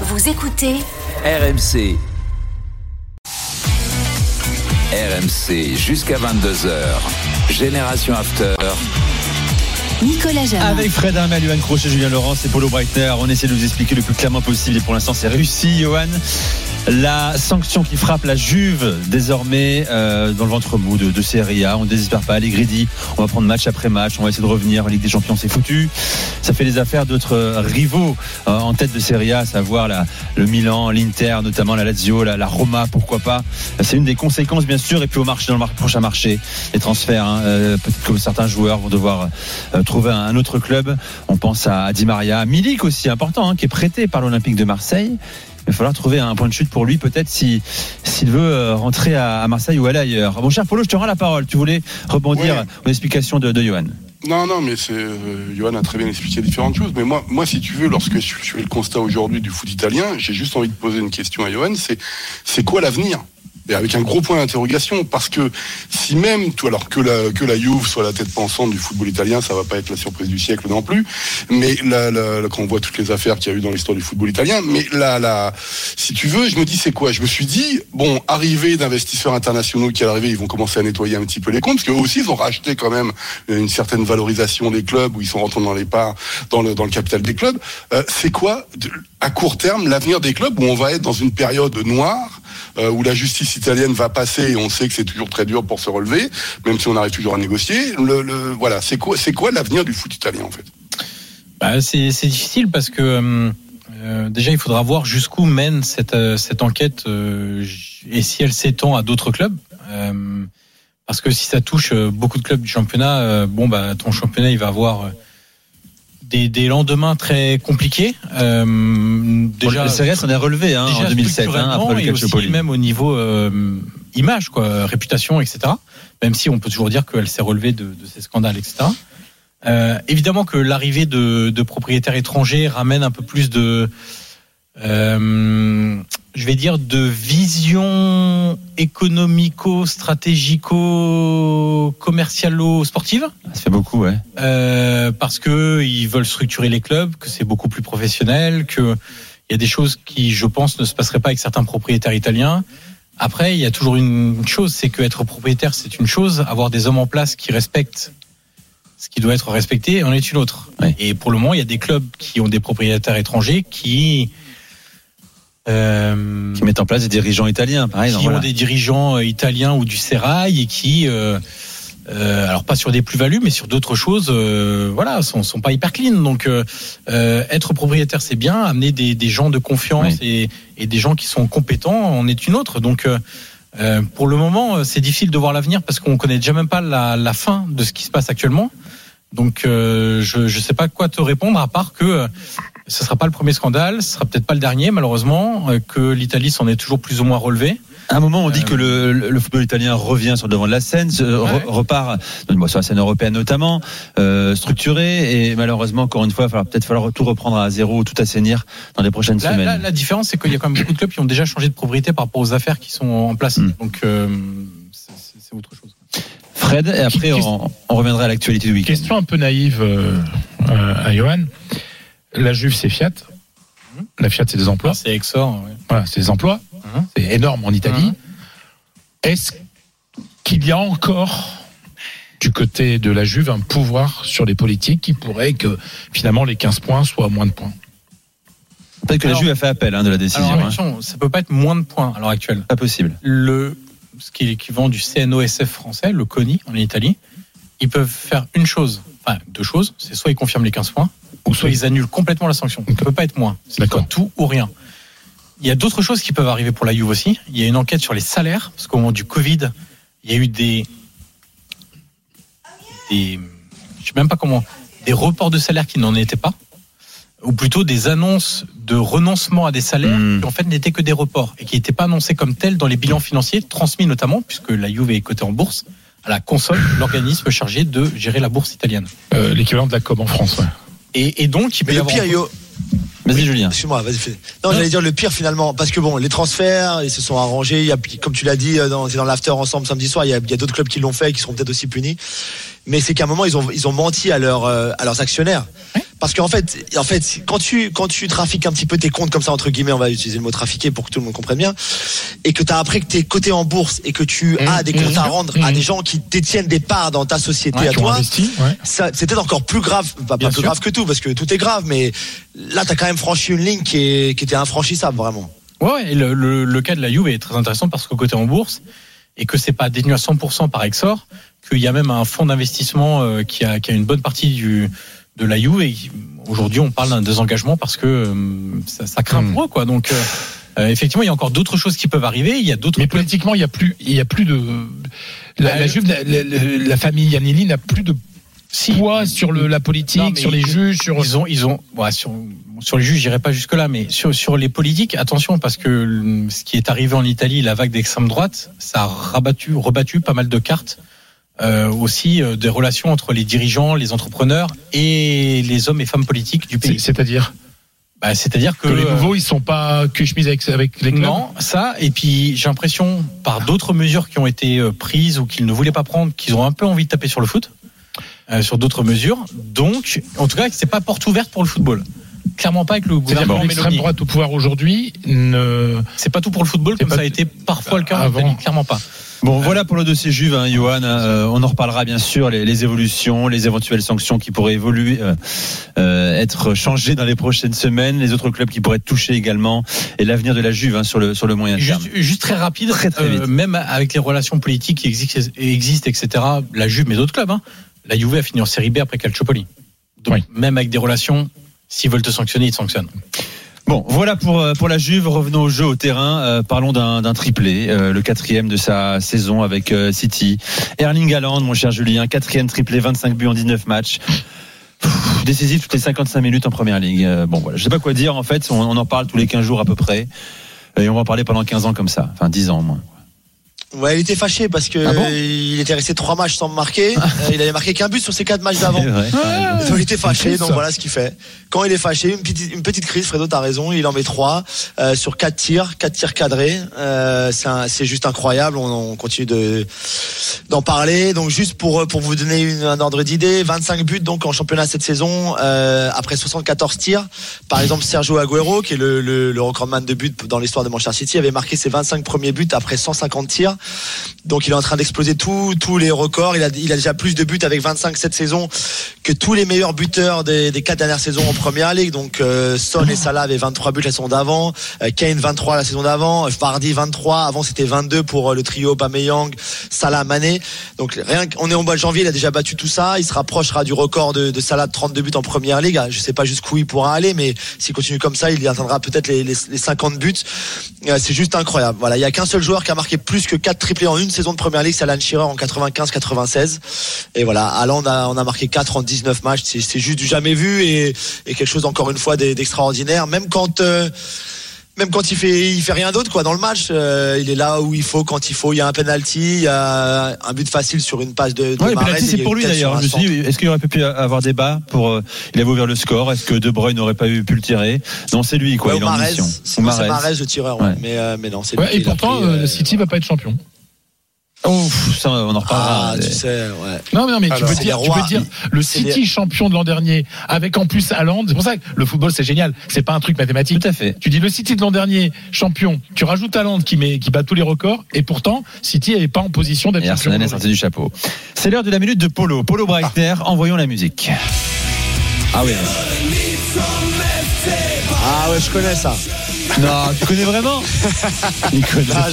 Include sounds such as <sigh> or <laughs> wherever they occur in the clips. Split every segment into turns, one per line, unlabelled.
Vous écoutez
RMC. RMC jusqu'à 22h. Génération After.
Nicolas Jamin.
Avec Fred Hermel, Yohan Crochet, Julien Laurence et Paulo Breitner, on essaie de vous expliquer le plus clairement possible et pour l'instant c'est réussi, Johan. La sanction qui frappe la Juve désormais euh, dans le ventre mou de, de Serie A. On ne désespère pas, dit on va prendre match après match, on va essayer de revenir en Ligue des Champions, c'est foutu. Ça fait les affaires d'autres rivaux euh, en tête de Serie A, à savoir la, le Milan, l'Inter, notamment la Lazio, la, la Roma, pourquoi pas. C'est une des conséquences bien sûr et puis au marché dans le prochain marché, les transferts. hein. Euh, Peut-être que certains joueurs vont devoir trouver un, autre club. On pense à, à Di Maria, Milik aussi important, hein, qui est prêté par l'Olympique de Marseille. Il va falloir trouver un point de chute pour lui, peut-être si s'il veut euh, rentrer à, Marseille ou aller ailleurs. Mon cher Polo, je te rends la parole. Tu voulais rebondir
Ouais.
aux explications de, de Johan.
Non, non, mais c'est euh, Johan a très bien expliqué différentes choses. Mais moi, moi, si tu veux, lorsque je je fais le constat aujourd'hui du foot italien, j'ai juste envie de poser une question à Johan. C'est c'est quoi l'avenir? Avec un gros point d'interrogation, parce que si même, tout alors que la que la Juve soit la tête pensante du football italien, ça va pas être la surprise du siècle non plus. Mais quand on voit toutes les affaires qu'il y a eu dans l'histoire du football italien, mais là, là, si tu veux, je me dis c'est quoi? Je me suis dit bon, arrivée d'investisseurs internationaux qui à l'arrivée, ils vont commencer à nettoyer un petit peu les comptes, parce qu'eux aussi ils ont racheté quand même une certaine valorisation des clubs où ils sont rentrés dans les parts, dans le dans le capital des clubs. Euh, c'est quoi à court terme l'avenir des clubs où on va être dans une période noire euh, où la justice italienne va passer et on sait que c'est toujours très dur pour se relever, même si on arrive toujours à négocier. Le, voilà, c'est quoi, c'est quoi l'avenir du foot italien en fait?
Bah, c'est difficile parce que euh, euh, déjà il faudra voir jusqu'où mène cette, euh, cette enquête et si elle s'étend à d'autres clubs. Parce que si ça touche beaucoup de clubs du championnat, bon bah ton championnat il va avoir des, des lendemains très compliqués. Euh,
Déjà, le A s'en est relevé hein,
déjà
en 2007, hein, après le
et aussi même au niveau euh, image, quoi, réputation, etc. Même si on peut toujours dire qu'elle s'est relevée de, de ces scandales, etc. Euh, évidemment que l'arrivée de, de propriétaires étrangers ramène un peu plus de, euh, je vais dire, de vision économico, stratégico, commercialo, sportive.
Ça fait beaucoup, ouais.
Euh, parce que ils veulent structurer les clubs, que c'est beaucoup plus professionnel, que il y a des choses qui, je pense, ne se passeraient pas avec certains propriétaires italiens. Après, il y a toujours une chose, c'est que être propriétaire, c'est une chose, avoir des hommes en place qui respectent ce qui doit être respecté en est une autre.
Ouais.
Et pour le moment, il y a des clubs qui ont des propriétaires étrangers qui euh,
Qui mettent en place des dirigeants italiens, pareil.
qui
donc
ont des dirigeants euh, italiens ou du Serail et qui, euh, euh, alors pas sur des plus-values, mais sur d'autres choses, euh, voilà, sont, sont pas hyper clean. Donc, euh, être propriétaire, c'est bien. Amener des, des gens de confiance et, et des gens qui sont compétents en est une autre. Donc, pour le moment, c'est difficile de voir l'avenir parce qu'on connaît déjà même pas la, la fin de ce qui se passe actuellement. Donc, euh, je ne sais pas quoi te répondre à part que euh, ce sera pas le premier scandale, ce sera peut-être pas le dernier, malheureusement, euh, que l'Italie s'en est toujours plus ou moins relevée.
À un moment, on dit
Euh,
que le, football italien revient sur le devant de la scène,
Ouais.
repart bon, sur la scène européenne notamment, euh, structuré, et malheureusement, encore une fois, il va peut-être falloir tout reprendre à zéro, tout assainir dans les prochaines
Là,
semaines.
la différence, c'est qu'il y a quand même beaucoup de clubs qui ont déjà changé de propriété par rapport aux affaires qui sont en place.
Mm.
Donc, euh, c'est- autre chose.
Fred, et après, on, on reviendra à l'actualité du week-end.
Question un peu naïve euh, euh, à Johan. La Juve, c'est Fiat. La Fiat, c'est des emplois.
C'est Exor. ouais.
Voilà, c'est des emplois.
Mhm.
C'est énorme en Italie.
Mhm.
Est-ce qu'il y a encore du côté de la Juve un pouvoir sur les politiques qui pourrait que finalement les 15 points soient moins de points?
Peut-être que la Juve a fait appel hein, de la décision.
Alors,
hein.
attention, ça peut pas être moins de points à l'heure actuelle.
Pas possible.
Le, ce qui est l'équivalent du CNOSF français, le CONI en Italie, ils peuvent faire une chose, enfin deux choses. C'est soit ils confirment les 15 points, ou soit ils annulent complètement la sanction. Ça ne peut pas être moins. C'est soit tout ou rien. Il y a d'autres choses qui peuvent arriver pour la Juve aussi. Il y a une enquête sur les salaires, parce qu'au moment du Covid, il y a eu des, des, je sais même pas comment, des reports de salaires qui n'en étaient pas, ou plutôt des annonces de renoncement à des salaires
Hmm.
qui en fait n'étaient que des reports et qui n'étaient pas annoncés comme tels dans les bilans financiers transmis notamment, puisque la Juve est cotée en bourse, à la console, l'organisme chargé de gérer la bourse italienne.
Euh, L'équivalent de la com en France. ouais.
Et, et donc, il peut
Mais
y
le
avoir
pire, yo,
Vas-y, Julien.
excuse-moi, vas-y. fais. Non, j'allais dire le pire finalement, parce que bon, les transferts, ils se sont arrangés. Il y a, comme tu l'as dit, euh, dans, c'est dans l'after ensemble samedi soir. Il y a, d'autres clubs qui l'ont fait, et qui seront peut-être aussi punis. Mais c'est qu'à un moment, ils ont, ils ont menti à leurs, euh, à leurs actionnaires. Parce qu'en fait, en fait, quand tu quand tu trafiques un petit peu tes comptes comme ça entre guillemets, on va utiliser le mot trafiquer pour que tout le monde comprenne bien, et que tu as appris que tu es coté en bourse et que tu
Mmh,
as des comptes
mmh,
à rendre à
mmh.
des gens qui détiennent des parts dans ta société
Ouais,
à toi,
investi, ouais.
ça c'était encore plus grave,
Bien
pas plus
sûr.
grave que tout parce que tout est grave, mais là tu as quand même franchi une ligne qui est qui était infranchissable vraiment.
Ouais, ouais, et le, le, le cas de la Juve est très intéressant parce qu'au côté en bourse et que c'est pas détenu à 100% par Exor, qu'il y a même un fonds d'investissement euh, qui a, qui a une bonne partie du de la Juve et aujourd'hui on parle d'un désengagement parce que euh, ça, ça craint pour eux quoi. Donc euh, effectivement il y a encore d'autres choses qui peuvent arriver. Il y a d'autres
Mais politiquement, il y a plus, il y a plus de la,
Bah,
la Juve, la, la- la- la famille Yanili n'a plus de poids sur le, la politique,
Non,
sur les
ils-
juges, sur.
Ils ont, ils ont, ouais, sur, sur les juges, j'irai pas jusque là, mais sur, sur les politiques, attention, parce que ce qui est arrivé en Italie, la vague d'extrême droite, ça a rabattu, rebattu pas mal de cartes. Euh, aussi euh, des relations entre les dirigeants, les entrepreneurs et les hommes et femmes politiques du pays.
C'est-à-dire
Bah, C'est-à-dire que,
que les
euh,
nouveaux, ils sont pas que chemise avec, avec les clubs.
non, ça, et puis j'ai l'impression, par d'autres mesures qui ont été euh, prises ou qu'ils ne voulaient pas prendre, qu'ils ont un peu envie de taper sur le foot, euh, sur d'autres mesures. Donc, en tout cas, c'est pas porte ouverte pour le football. Clairement pas avec le gouvernement
l'extrême droite au pouvoir aujourd'hui ne.
C'est pas tout pour le football, comme ça a été parfois le cas en
Avant.
Clairement pas.
Bon, voilà pour le dossier Juve, hein, Johan. Euh, on en reparlera bien sûr, les, les évolutions, les éventuelles sanctions qui pourraient évoluer, euh, euh, être changées dans les prochaines semaines, les autres clubs qui pourraient être touchés également, et l'avenir de la Juve hein, sur le sur le moyen terme.
Juste, juste très rapide,
Très, très vite.
euh, même avec les relations politiques qui existent, existent etc., la Juve, mais d'autres clubs, hein, la Juve a fini en série B après Calciopoli. Donc,
Oui.
même avec des relations, s'ils veulent te sanctionner, ils te sanctionnent.
Bon, voilà pour euh, pour la Juve. Revenons au jeu au terrain. Euh, parlons d'un triplé, euh, le quatrième de sa saison avec City. Erling Haaland, mon cher Julien, quatrième triplé, 25 buts en 19 matchs. Décisif toutes les 55 minutes en première ligue. Bon, voilà, je sais pas quoi dire. En fait, on, on en parle tous les 15 jours à peu près, et on va en parler pendant 15 ans comme ça, enfin 10 ans au moins.
Ouais, il était fâché parce que
Ah bon
il était resté trois matchs sans marquer. Euh, il avait marqué qu'un but sur ses quatre matchs d'avant. <laughs> Donc, il était fâché, donc voilà ce qu'il fait. Quand il est fâché, une petite, une petite crise, Fredo, t'as raison, il en met trois euh, sur quatre tirs, quatre tirs cadrés. Euh, c'est juste incroyable. On, on continue de d'en parler. Donc juste pour pour vous donner une, un ordre d'idée, 25 buts donc en championnat cette saison euh, après 74 tirs. Par exemple, Sergio Aguero, qui est le, le, le recordman de buts dans l'histoire de Manchester City, avait marqué ses 25 premiers buts après 150 tirs. Donc il est en train d'exploser tous les records. Il a, déjà plus de buts avec 25 cette saison que tous les meilleurs buteurs des, des quatre dernières saisons en première ligue. Donc euh, Son et Salah avaient 23 buts la saison d'avant, euh, Kane 23 la saison d'avant, Vardy 23. Avant c'était 22 pour euh, le trio Aubameyang, Salah, Mané. Donc rien qu'on est en mois de janvier, il a déjà battu tout ça. Il se rapprochera du record de, Salah de 32 buts en première ligue. Je sais pas jusqu'où il pourra aller, mais s'il continue comme ça, il atteindra peut-être les, les, les 50 buts. Euh, C'est juste incroyable. Voilà, il y a qu'un seul joueur qui a marqué plus que 4 triplés en une saison de première ligue, c'est Alan Shearer en 95-96. Et voilà, Alan on a, marqué 4 en 19 matchs. C'est juste du jamais vu et, et quelque chose encore une fois d'e- d'extraordinaire. Même quand euh, même quand il fait il fait rien d'autre quoi dans le match, euh, il est là où il faut quand il faut. Il y a un penalty, il y a un but facile sur une passe de. de
Ouais, penalty, c'est pour lui d'ailleurs.
un
Je me suis
centre.
dit, est-ce qu'il aurait pu avoir débat pour euh, Il avait ouvert le score? Est-ce que De Bruyne n'aurait pas eu pu le tirer? Non, c'est lui quoi.
Ouais,
il est en mission.
c'est
Mahrez.
Le tireur, ouais.
Ouais.
mais euh, mais non c'est
Ouais,
lui
et pourtant,
pris,
euh,
euh,
City va pas être champion.
Oh, pff, ça, on en reparlera.
Ah, tu sais, ouais.
Non, mais non, mais tu peux dire, tu peux dire, le City champion de l'an dernier, avec en plus Haaland. C'est pour ça que le football c'est génial. C'est pas un truc mathématique.
Tout à fait.
Tu dis le City de l'an dernier champion. Tu rajoutes Haaland qui met, qui bat tous les records, et pourtant City n'est pas en position d'être champion.
Arsenal est sorti du chapeau. C'est l'heure de la minute de Polo. Polo Breitner, envoyons la musique. Ah oui.
Ah ouais, je connais ça.
Non, tu connais vraiment connaît.
Ah.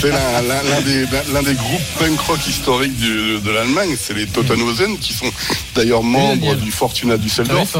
C'est l'un des, groupes punk rock historiques du- de l'Allemagne. C'est les Totenhausen qui sont d'ailleurs membres du Fortuna Düsseldorf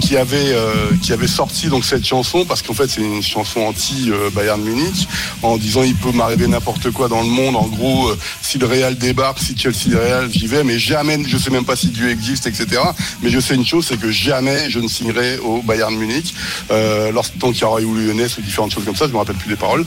qui avait euh, qui avait sorti donc cette chanson parce qu'en fait c'est une chanson anti euh, Bayern Munich en disant il peut m'arriver n'importe quoi dans le monde en gros euh, si le Real débarque si Chelsea Real j'y vais mais jamais je sais même pas si Dieu existe etc mais je sais une chose c'est que jamais je ne signerai au Bayern Munich euh, lorsque donc il y aura et ou lyonnaise ou différentes choses comme ça, je me rappelle plus des paroles.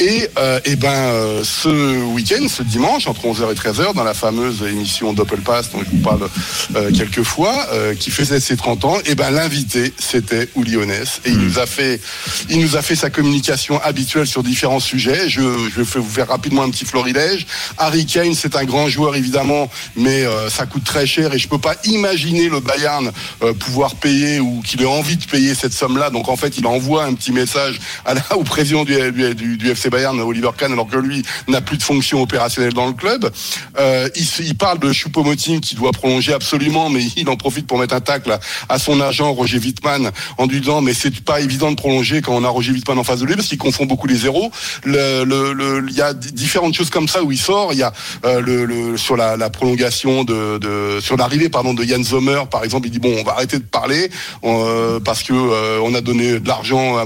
Et, euh, et ben euh, ce week-end, ce dimanche, entre 11h et 13h, dans la fameuse émission Doppel Pass dont je vous parle euh, quelques fois, euh, qui faisait ses 30 ans, et ben l'invité c'était Uli Honès et il nous a fait, il nous a fait sa communication habituelle sur différents sujets. Je, je vais vous faire rapidement un petit florilège. Harry Kane, c'est un grand joueur évidemment, mais ça coûte très cher et je peux pas imaginer le Bayern pouvoir payer ou qu'il ait envie de payer cette somme-là. Donc en fait, il envoie un petit message à la, <laughs> au président du, du, FC Bayern, Oliver Kahn, alors que lui n'a plus de fonction opérationnelle dans le club. Euh, il, parle de Choupo-Moting qui doit prolonger absolument, mais <laughs> il en profite pour mettre un tacle à, son agent Roger Wittmann en lui disant mais c'est pas évident de prolonger quand on a Roger Wittmann en face de lui parce qu'il confond beaucoup les zéros. Il y a différentes choses comme ça où il sort. Il y a euh, le, sur la, prolongation de, sur l'arrivée pardon de Yann Sommer par exemple. Il dit bon on va arrêter de parler euh, parce que on a donné de l'argent à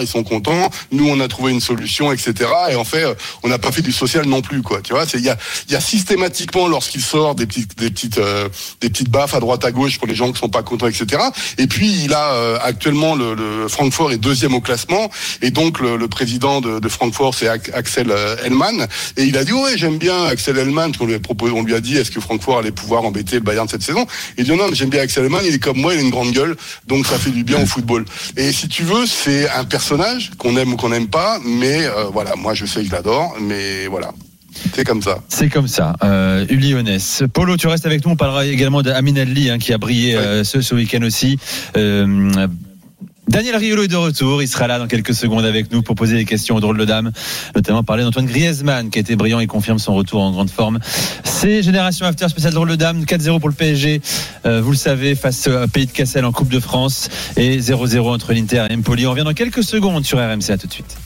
Ils sont contents. Nous on a trouvé une solution etc. Et en fait euh, on n'a pas fait du social non plus quoi. Tu vois il y a systématiquement lorsqu'il sort des petites des petites euh, des petites baffes à droite à gauche pour les gens qui sont pas contents etc. Et puis il a euh, actuellement le, Francfort est deuxième au classement et donc le, président de, Francfort c'est Axel euh, Hellmann et il a dit ouais j'aime bien Axel Hellmann parce qu'on lui a on lui a dit est-ce que Francfort allait pouvoir embêter le Bayern cette saison il dit non mais j'aime bien Axel Hellmann il est comme moi il a une grande gueule donc ça fait du bien au football et si tu veux c'est un personnage qu'on aime ou qu'on n'aime pas mais euh, voilà moi je sais que je l'adore mais voilà c'est comme ça
C'est comme ça. Euh, Uli Honès. Polo, tu restes avec nous. On parlera également d'Amin Ali, hein, qui a brillé euh, ce, ce week-end aussi. Euh, Daniel Riolo est de retour. Il sera là dans quelques secondes avec nous pour poser des questions aux drôles de dames, notamment parler d'Antoine Griezmann, qui a été brillant et confirme son retour en grande forme. C'est Génération After spécial drôle de dames. 4-0 pour le PSG. Euh, vous le savez, face à Pays de Cassel en Coupe de France et 0-0 entre l'Inter et Empoli. On revient dans quelques secondes sur RMC. À tout de suite.